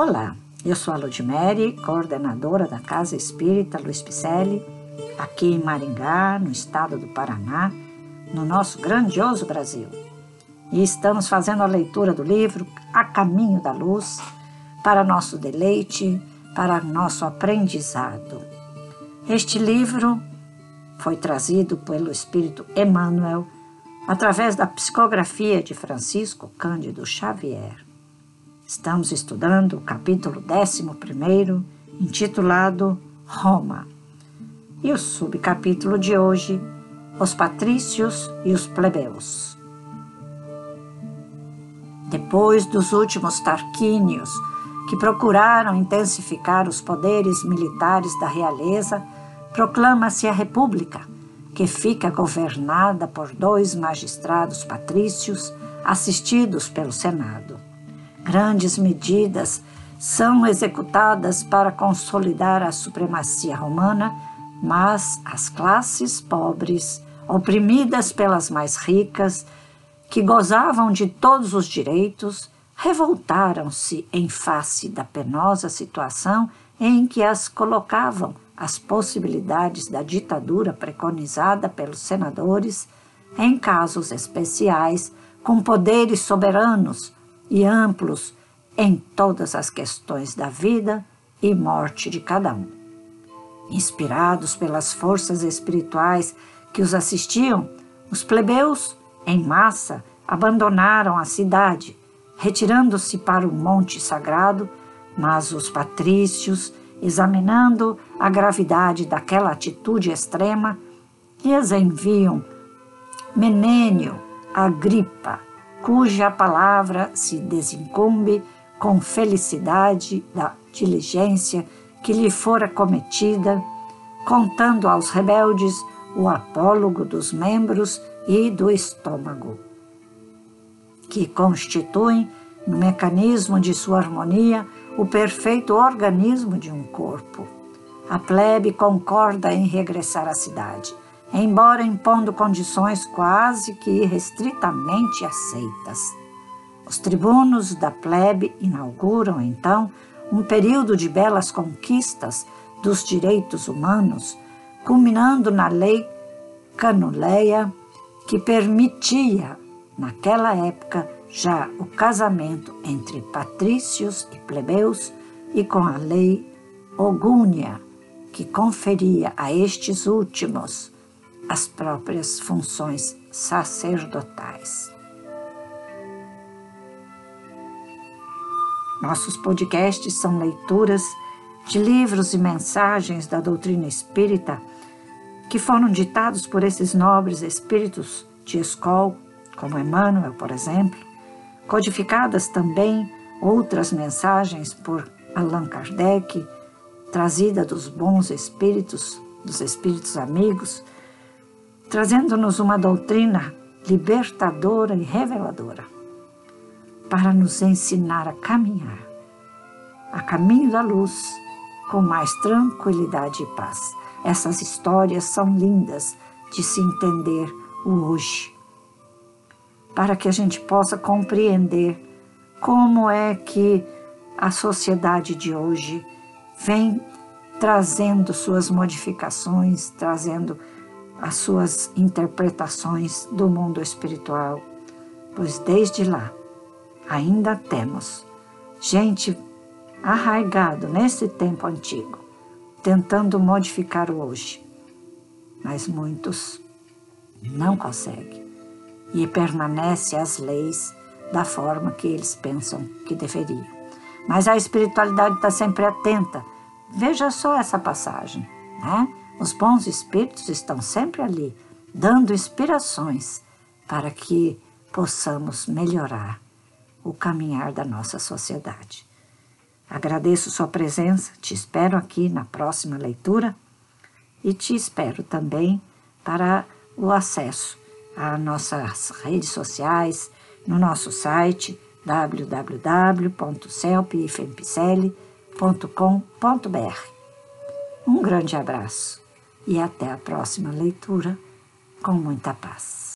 Olá, eu sou a Ludmere, coordenadora da Casa Espírita Luiz Picelli, aqui em Maringá, no estado do Paraná, no nosso grandioso Brasil. E estamos fazendo a leitura do livro A Caminho da Luz, para nosso deleite, para nosso aprendizado. Este livro foi trazido pelo Espírito Emmanuel através da psicografia de Francisco Cândido Xavier. Estamos estudando o capítulo 11, intitulado Roma. E o subcapítulo de hoje, Os Patrícios e os Plebeus. Depois dos últimos Tarquínios, que procuraram intensificar os poderes militares da realeza, proclama-se a República, que fica governada por dois magistrados patrícios assistidos pelo Senado grandes medidas são executadas para consolidar a supremacia romana, mas as classes pobres, oprimidas pelas mais ricas, que gozavam de todos os direitos, revoltaram-se em face da penosa situação em que as colocavam as possibilidades da ditadura preconizada pelos senadores em casos especiais, com poderes soberanos, e amplos em todas as questões da vida e morte de cada um. Inspirados pelas forças espirituais que os assistiam, os plebeus, em massa, abandonaram a cidade, retirando-se para o monte sagrado, mas os patrícios, examinando a gravidade daquela atitude extrema, lhes enviam Menênio, Agripa, cuja palavra se desincumbe com felicidade da diligência que lhe fora cometida, contando aos rebeldes o apólogo dos membros e do estômago, que constituem, no mecanismo de sua harmonia, o perfeito organismo de um corpo. A plebe concorda em regressar à cidade embora impondo condições quase que irrestritamente aceitas. Os tribunos da plebe inauguram, então, um período de belas conquistas dos direitos humanos, culminando na lei canuleia, que permitia, naquela época, já o casamento entre patrícios e plebeus, e com a lei ogúnia, que conferia a estes últimos as próprias funções sacerdotais. Nossos podcasts são leituras de livros e mensagens da doutrina espírita que foram ditados por esses nobres espíritos de escola, como Emmanuel, por exemplo, codificadas também outras mensagens por Allan Kardec, trazida dos bons espíritos, dos espíritos amigos, trazendo-nos uma doutrina libertadora e reveladora para nos ensinar a caminhar a caminho da luz com mais tranquilidade e paz. Essas histórias são lindas de se entender o hoje, para que a gente possa compreender como é que a sociedade de hoje vem trazendo suas modificações, trazendo as suas interpretações do mundo espiritual, pois desde lá ainda temos gente arraigado nesse tempo antigo, tentando modificar o hoje, mas muitos não conseguem e permanece as leis da forma que eles pensam que deveriam. Mas a espiritualidade está sempre atenta. Veja só essa passagem, né? Os bons espíritos estão sempre ali, dando inspirações para que possamos melhorar o caminhar da nossa sociedade. Agradeço sua presença, te espero aqui na próxima leitura e te espero também para o acesso às nossas redes sociais, no nosso site www.celpifempicele.com.br. Um grande abraço e até a próxima leitura, com muita paz.